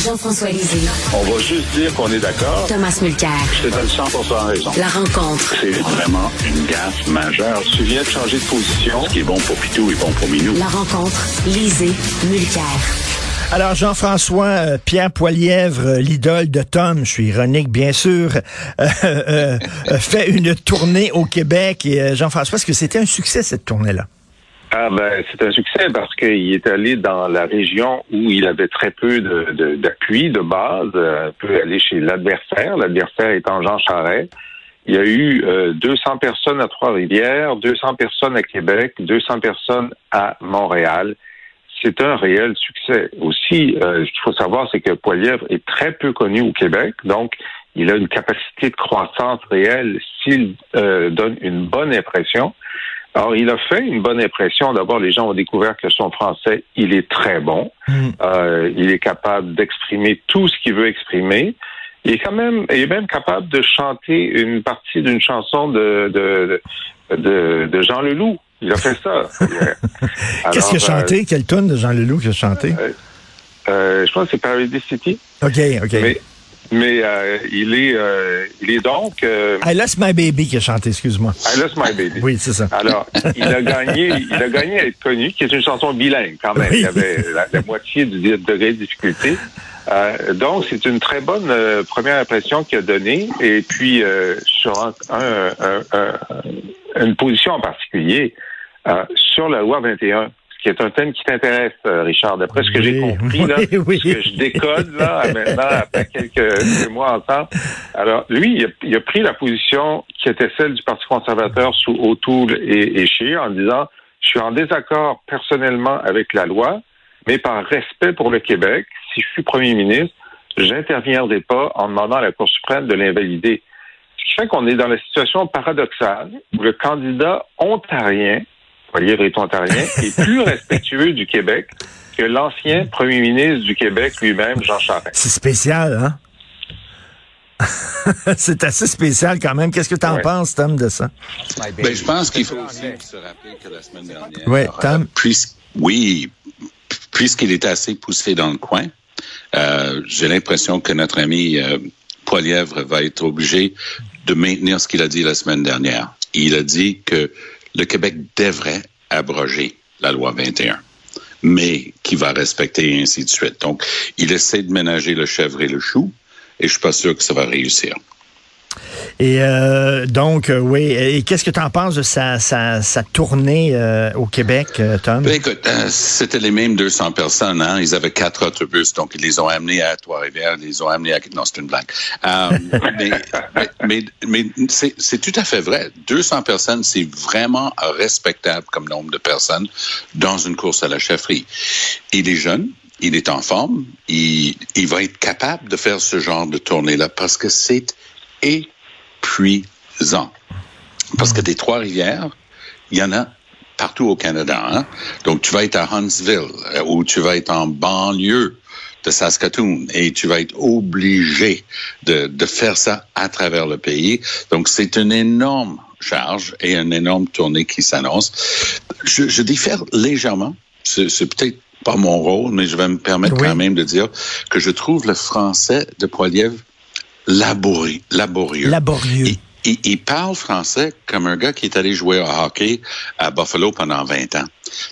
Jean-François Lisée. On va juste dire qu'on est d'accord. Thomas Mulcair. Je te donne 100 raison. La rencontre. C'est vraiment une gaffe majeure. Tu viens de changer de position. Ce qui est bon pour Pitou est bon pour Minou. La rencontre. Lisée. Mulcair. Alors, Jean-François euh, Pierre Poilièvre, euh, l'idole de Tom, je suis ironique bien sûr, euh, euh, euh, fait une tournée au Québec. Et euh, Jean-François, est-ce que c'était un succès cette tournée-là? Ah ben c'est un succès parce qu'il est allé dans la région où il avait très peu de, de- d'appui de, base, euh, peut aller chez l'adversaire, l'adversaire étant Jean Charest. Il y a eu euh, 200 personnes à Trois-Rivières, 200 personnes à Québec, 200 personnes à Montréal. C'est un réel succès. Aussi, euh, ce qu'il faut savoir, c'est que Poilièvre est très peu connu au Québec, donc il a une capacité de croissance réelle s'il euh, donne une bonne impression. Alors, il a fait une bonne impression. D'abord, les gens ont découvert que son français, il est très bon. Mm. Euh, il est capable d'exprimer tout ce qu'il veut exprimer. Il est quand même, il est même capable de chanter une partie d'une chanson de, de, de, de Jean Leloup. Il a fait ça. Qu'est-ce qu'il a chanté? Quelle tonne de Jean Leloup qu'il a chanté? euh, euh, je pense que c'est Paradise City. OK, OK. Mais, mais euh, il est, euh, il est donc. Euh, I Lost My Baby qui a chanté, excuse-moi. I lost my baby. Oui, c'est ça. Alors, il a gagné, il a gagné à être connu, qui est une chanson bilingue quand même. Oui. Il y avait la, la moitié du degré de difficulté. Euh, donc, c'est une très bonne euh, première impression qu'il a donnée. Et puis, euh, sur un, un- un- un- une position en particulier, euh, sur la loi 21, ce qui est un thème qui t'intéresse, euh, Richard, d'après ce que j'ai Oui, compris, là, oui, oui. ce que je décode là maintenant après quelques, quelques mois ensemble. Alors, lui, il a, il a pris la position qui était celle du Parti conservateur sous O'Toole et, et Scheer en disant je suis en désaccord personnellement avec la loi, mais par respect pour le Québec, si je suis premier ministre, j'interviendrai pas en demandant à la Cour suprême de l'invalider. Ce qui fait qu'on est dans la situation paradoxale où le candidat ontarien, Est ontarien, est plus respectueux du Québec que l'ancien premier ministre du Québec lui-même, Jean Charest. C'est spécial, hein? c'est assez spécial quand même. Qu'est-ce que tu en Ouais. penses, Tom, de ça? Ben, je pense qu'il faut aussi se rappeler que la semaine dernière, Ouais, euh, Tom? puis- oui, puisqu'il est assez poussé dans le coin, euh, j'ai l'impression que notre ami euh, Poilièvre va être obligé de maintenir ce qu'il a dit la semaine dernière. Il a dit que le Québec devrait abroger la loi 21 mais qui va respecter ainsi de suite. Donc, il essaie de ménager le chèvre et le chou, et je suis pas sûr que ça va réussir. Et euh, donc, euh, oui. Et qu'est-ce que tu en penses de sa, sa, sa tournée euh, au Québec, Tom? Ben, écoute, c'était les mêmes 200 personnes. Hein? Ils avaient quatre autobus, donc ils les ont amenés à Trois-Rivières, ils les ont amenés à... Non, c'est une blague. Mais mais, mais, c'est tout à fait vrai. 200 personnes, c'est vraiment respectable comme nombre de personnes dans une course à la chefferie. Il est jeune, il est en forme, il, il va être capable de faire ce genre de tournée-là parce que c'est épuisant. Parce que des Trois-Rivières, il y en a partout au Canada. Hein? Donc, tu vas être à Huntsville euh, ou tu vas être en banlieue de Saskatoon et tu vas être obligé de, de faire ça à travers le pays. Donc, c'est une énorme charge et une énorme tournée qui s'annonce. Je, je diffère légèrement. C'est peut-être pas mon rôle, mais je vais me permettre Oui. quand même de dire que je trouve le français de Poilievre laborieux. laborieux. Laborieux. Il, il- il parle français comme un gars qui est allé jouer au hockey à Buffalo pendant 20 ans.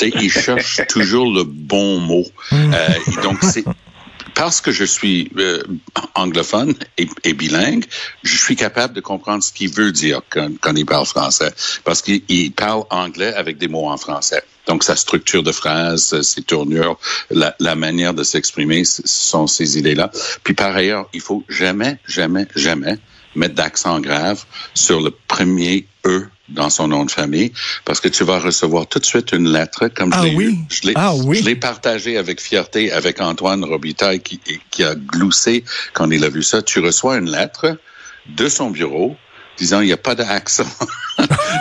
Il cherche toujours le bon mot. Euh, et donc, c'est parce que je suis euh, anglophone et, bilingue, je suis capable de comprendre ce qu'il veut dire quand, il parle français. Parce qu'il il parle anglais avec des mots en français. Donc, sa structure de phrase, ses tournures, la, la manière de s'exprimer, ce sont ces idées-là. Puis par ailleurs, il faut jamais, jamais, jamais mettre d'accent grave sur le premier E dans son nom de famille, parce que tu vas recevoir tout de suite une lettre, comme Ah je l'ai oui? eu. Je l'ai, Ah oui? je l'ai partagé avec fierté avec Antoine Robitaille qui, qui a gloussé quand il a vu ça. Tu reçois une lettre de son bureau disant il n'y a pas d'accent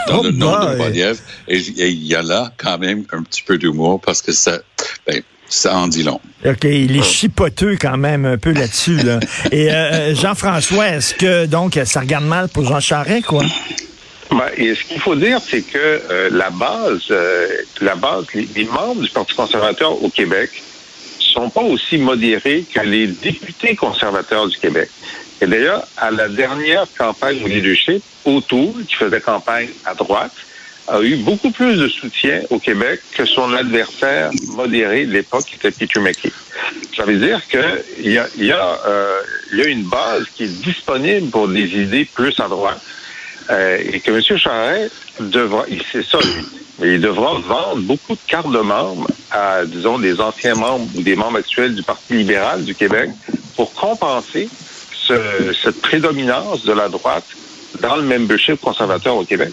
dans Oh le nom boy! de. Et il y a là quand même un petit peu d'humour parce que ça, ben, ça en dit long. OK, il est chipoteux quand même un peu là-dessus. Là. Et euh, Jean-François, est-ce que donc ça regarde mal pour Jean Charest, quoi? Et ce qu'il faut dire, c'est que euh, la base, euh, la base, les, membres du Parti conservateur au Québec sont pas aussi modérés que les députés conservateurs du Québec. Et d'ailleurs, à la dernière campagne au leadership, O'Toole, qui faisait campagne à droite, a eu beaucoup plus de soutien au Québec que son adversaire modéré de l'époque, qui était Peter McKay. Ça veut dire qu'il y a, y, a, euh, y a une base qui est disponible pour des idées plus à droite. Euh, et que M. Charest devra, sait ça, lui, mais il devra vendre beaucoup de cartes de membres à, disons, des anciens membres ou des membres actuels du Parti libéral du Québec pour compenser ce, cette prédominance de la droite dans le membership conservateur au Québec.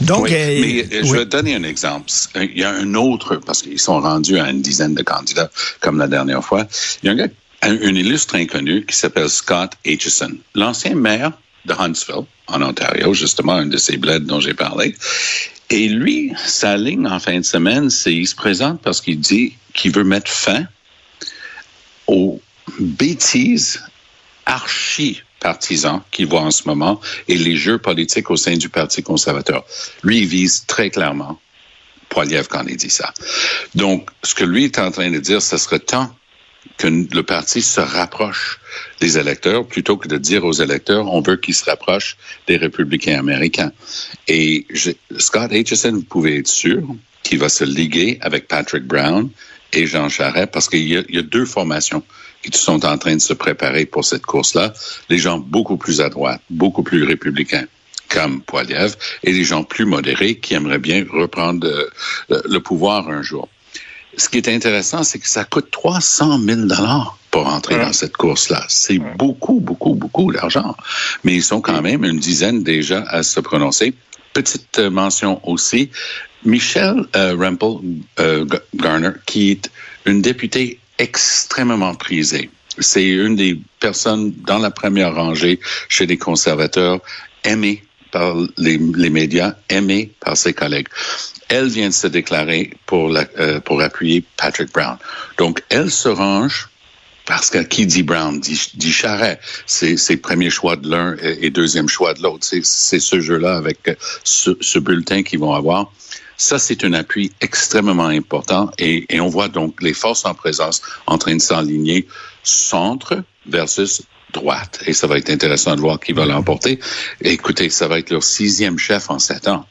Donc, Oui, euh, mais euh, je oui. vais te donner un exemple. Il y a un autre, parce qu'ils sont rendus à une dizaine de candidats, comme la dernière fois. Il y a un gars, un, un illustre inconnu qui s'appelle Scott Aitchison, l'ancien maire de Huntsville, en Ontario, justement, un de ces bleds dont j'ai parlé. Et lui, sa ligne en fin de semaine, c'est il se présente parce qu'il dit qu'il veut mettre fin aux bêtises archi partisans qu'il voit en ce moment et les jeux politiques au sein du Parti conservateur. Lui, il vise très clairement Poiliev quand il dit ça. Donc, ce que lui est en train de dire, ce serait temps que le parti se rapproche des électeurs plutôt que de dire aux électeurs on veut qu'ils se rapprochent des républicains américains. Et je, Scott Aitchison, vous pouvez être sûr qu'il va se liguer avec Patrick Brown et Jean Charest parce qu'il y, a- deux formations qui sont en train de se préparer pour cette course-là. Les gens beaucoup plus à droite, beaucoup plus républicains comme Poiliev et les gens plus modérés qui aimeraient bien reprendre euh, le pouvoir un jour. Ce qui est intéressant, c'est que ça coûte 300 000 dollars pour entrer dans cette course-là. C'est beaucoup, beaucoup, beaucoup d'argent. Mais ils sont quand même une dizaine déjà à se prononcer. Petite euh, mention aussi, Michelle euh, Rempel euh, Garner, qui est une députée extrêmement prisée. C'est une des personnes dans la première rangée chez les conservateurs, aimée par les, les médias, aimée par ses collègues. Elle vient de se déclarer pour, la, euh, pour appuyer Patrick Brown. Donc, elle se range parce que qui dit Brown dit, dit Charret. C'est, c'est premier choix de l'un et, et deuxième choix de l'autre. C'est, c'est ce jeu-là avec euh, ce, ce bulletin qu'ils vont avoir. Ça, c'est un appui extrêmement important et, et on voit donc les forces en présence en train de s'enligner centre versus droite. Et ça va être intéressant de voir qui va l'emporter. Écoutez, ça va être leur sixième chef en sept ans.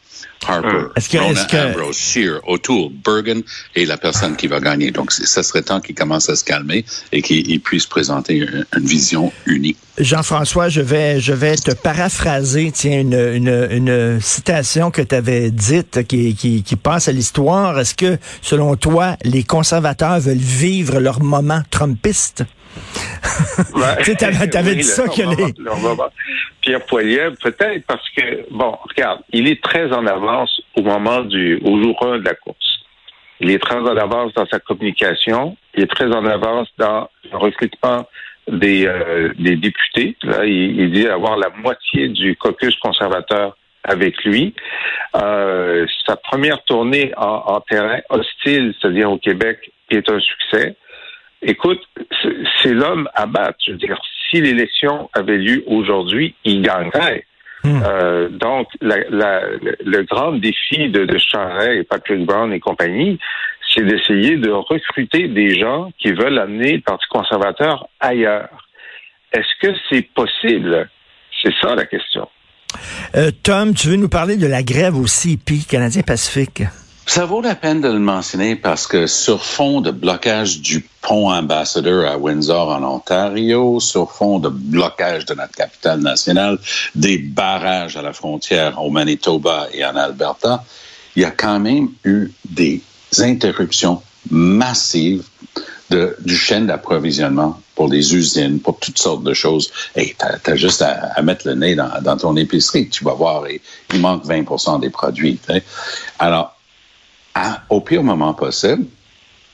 Harper, Est-ce que- Rona que- Ambrose, Scheer, O'Toole, Bergen est la personne qui va gagner. Donc, ça serait temps qu'il commence à se calmer et qu'il il puisse présenter une, une vision unie. Jean-François, je vais, je vais te paraphraser, tiens, une, une, une citation que tu avais dite qui, qui, qui passe à l'histoire. Est-ce que, selon toi, les conservateurs veulent vivre leur moment trumpiste? Tu t'avais- dit ça que les-. Pierre Poilievre, peut-être parce que, bon, regarde, il est très en avance au moment du, au jour 1 de la course. Il est très en avance dans sa communication. Il est très en avance dans le recrutement des, euh, des députés. Là, il, il dit avoir la moitié du caucus conservateur avec lui. Euh, sa première tournée en, en terrain hostile, c'est-à-dire au Québec, est un succès. Écoute, c'est- l'homme à battre. Je veux dire, si l'élection avait lieu aujourd'hui, il gagnerait. Hmm. Euh, donc, la, la- le, le grand défi de, de Charest et Patrick Brown et compagnie, c'est d'essayer de recruter des gens qui veulent amener le Parti conservateur ailleurs. Est-ce que c'est possible? C'est ça la question. Euh, Tom, tu veux nous parler de la grève au CP, Canadien Pacifique? Ça vaut la peine de le mentionner parce que sur fond de blocage du ambassadeur à Windsor en Ontario, sur fond de blocage de notre capitale nationale, des barrages à la frontière au Manitoba et en Alberta, il y a quand même eu des interruptions massives du chaîne d'approvisionnement pour les usines, pour toutes sortes de choses. Et tu as, juste à, mettre le nez dans, ton épicerie, tu vas voir, il manque 20 des produits. Alors, au pire moment possible,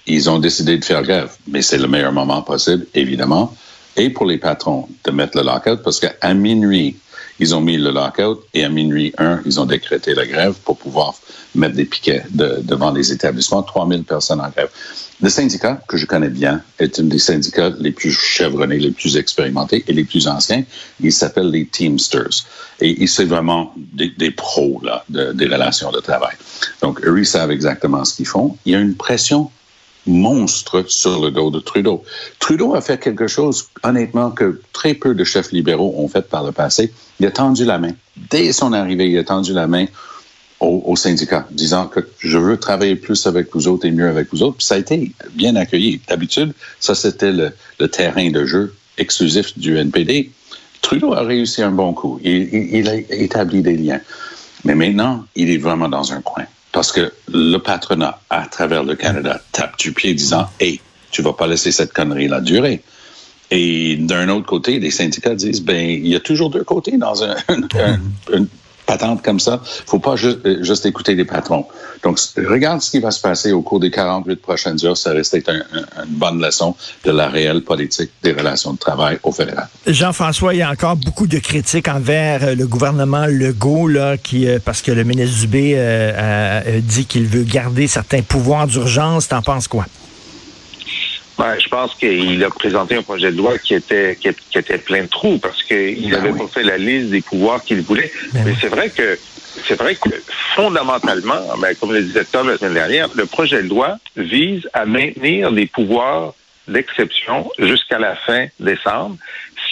ils ont décidé de faire grève. Mais c'est le meilleur moment possible, évidemment. Et pour les patrons, de mettre le lockout, parce qu'à minuit, ils ont mis le lockout et à minuit 1, ils ont décrété la grève pour pouvoir mettre des piquets de, devant les établissements. 3000 personnes en grève. Le syndicat, que je connais bien, est un des syndicats les plus chevronnés, les plus expérimentés et les plus anciens. Il s'appelle les Teamsters. Et c'est vraiment des, pros là, de, des relations de travail. Donc, eux, ils savent exactement ce qu'ils font. Il y a une pression monstre sur le dos de Trudeau. Trudeau a fait quelque chose, honnêtement, que très peu de chefs libéraux ont fait par le passé. Il a tendu la main. Dès son arrivée, il a tendu la main au, au syndicat, disant que je veux travailler plus avec vous autres et mieux avec vous autres. Puis ça a été bien accueilli. D'habitude, ça, c'était le, terrain de jeu exclusif du NPD. Trudeau a réussi un bon coup. Il a établi des liens. Mais maintenant, il est vraiment dans un coin. Parce que le patronat, à travers le Canada, tape du pied disant Hey, tu vas pas laisser cette connerie-là durer. Et d'un autre côté, les syndicats disent ben il y a toujours deux côtés dans un, patente comme ça. faut pas juste, juste écouter les patrons. Donc, regarde ce qui va se passer au cours des 48 prochaines heures. Ça reste un, un, une bonne leçon de la réelle politique des relations de travail au fédéral. Jean-François, il y a encore beaucoup de critiques envers le gouvernement Legault, là, qui, parce que le ministre Dubé euh, a dit qu'il veut garder certains pouvoirs d'urgence. T'en penses quoi? Ben, je pense qu'il a présenté un projet de loi qui était qui, qui était plein de trous parce qu'il n'avait ben oui. pas fait la liste des pouvoirs qu'il voulait. Ben Mais oui. c'est vrai que c'est vrai que fondamentalement, ben, comme le disait Tom la semaine dernière, le projet de loi vise à maintenir des pouvoirs d'exception jusqu'à la fin décembre.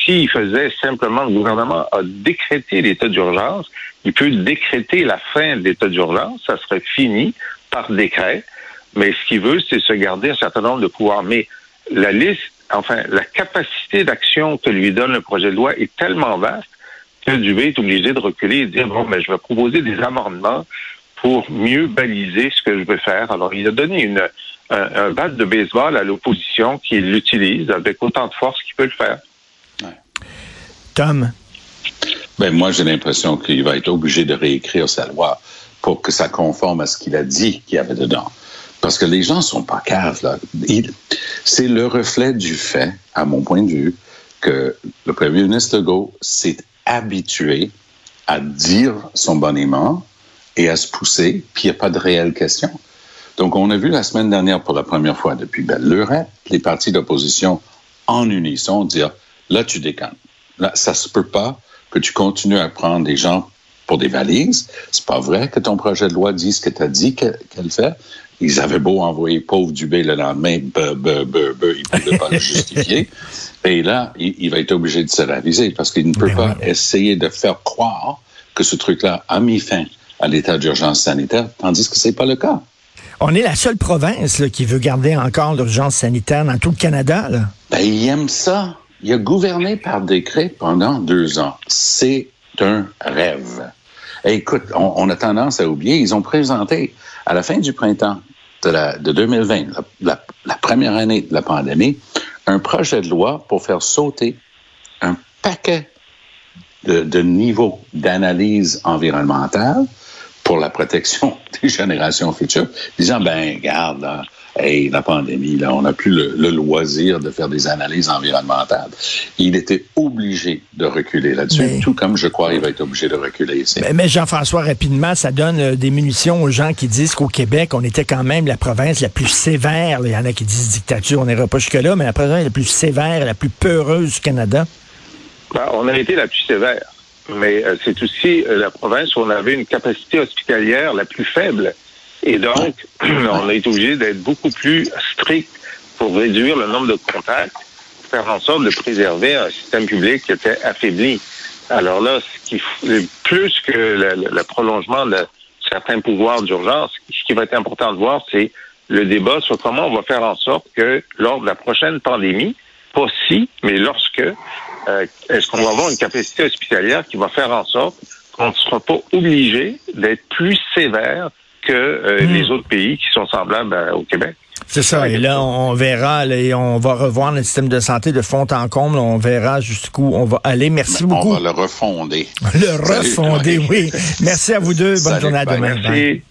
S'il faisait simplement, le gouvernement a décrété l'état d'urgence, il peut décréter la fin de l'état d'urgence, ça serait fini par décret. Mais ce qu'il veut, c'est se garder un certain nombre de pouvoirs. Mais la liste, enfin, la capacité d'action que lui donne le projet de loi est tellement vaste que Dubé est obligé de reculer et de dire, bon, mais je vais proposer des amendements pour mieux baliser ce que je veux faire. Alors, il a donné une, un, un bat de baseball à l'opposition qui l'utilise avec autant de force qu'il peut le faire. Ouais. Tom? Ben, moi, j'ai l'impression qu'il va être obligé de réécrire sa loi pour que ça conforme à ce qu'il a dit qu'il y avait dedans. Parce que les gens sont pas caves, là. C'est le reflet du fait, à mon point de vue, que le premier ministre Legault s'est habitué à dire son bonnement et à se pousser, puis il n'y a pas de réelle question. Donc, on a vu la semaine dernière, pour la première fois depuis belle lurette, les partis d'opposition en unisson dire, là, tu déconnes. Là, ça se peut pas que tu continues à prendre des gens pour des valises. C'est pas vrai que ton projet de loi dit ce que tu as dit qu'elle fait. Ils avaient beau envoyer pauvre Dubé le lendemain, be, be, be, be, il ne pouvait pas le justifier. Et là, il, il, va être obligé de se raviser parce qu'il ne peut Mais pas essayer de faire croire que ce truc-là a mis fin à l'état d'urgence sanitaire, tandis que c'est pas le cas. On est la seule province là, qui veut garder encore l'urgence sanitaire dans tout le Canada. Là. Ben, il aime ça. Il a gouverné par décret pendant deux ans. C'est un rêve. Et écoute, on, a tendance à oublier, ils ont présenté à la fin du printemps de, la, de 2020, la, première année de la pandémie, un projet de loi pour faire sauter un paquet de niveaux d'analyse environnementale pour la protection des générations futures, disant, ben, regarde, là, hey, la pandémie, là, on n'a plus le, le, loisir de faire des analyses environnementales. Il était obligé de reculer là-dessus, mais, tout comme je crois qu'il va être obligé de reculer ici. Mais, mais Jean-François, rapidement, ça donne euh, des munitions aux gens qui disent qu'au Québec, on était quand même la province la plus sévère. Il y en a qui disent dictature, on n'ira pas jusque-là, mais la province la plus sévère, la plus peureuse du Canada. Ben, on a été la plus sévère mais euh, c'est aussi euh, la province où on avait une capacité hospitalière la plus faible. Et donc, on a été obligé d'être beaucoup plus strict pour réduire le nombre de contacts, faire en sorte de préserver un système public qui était affaibli. Alors là, plus que le, le prolongement de certains pouvoirs d'urgence, ce qui va être important de voir, c'est le débat sur comment on va faire en sorte que lors de la prochaine pandémie, pas si, mais lorsque, euh, est-ce qu'on va avoir une capacité hospitalière qui va faire en sorte qu'on ne sera pas obligé d'être plus sévère que euh, mmh. les autres pays qui sont semblables à, au Québec? C'est ça. Et là, on verra, là, et on va revoir le système de santé de fond en comble. On verra jusqu'où on va aller. Merci Mais beaucoup. On va le refonder. Le refonder, oui. Merci à vous deux. Bonne Salut, journée à demain. Merci.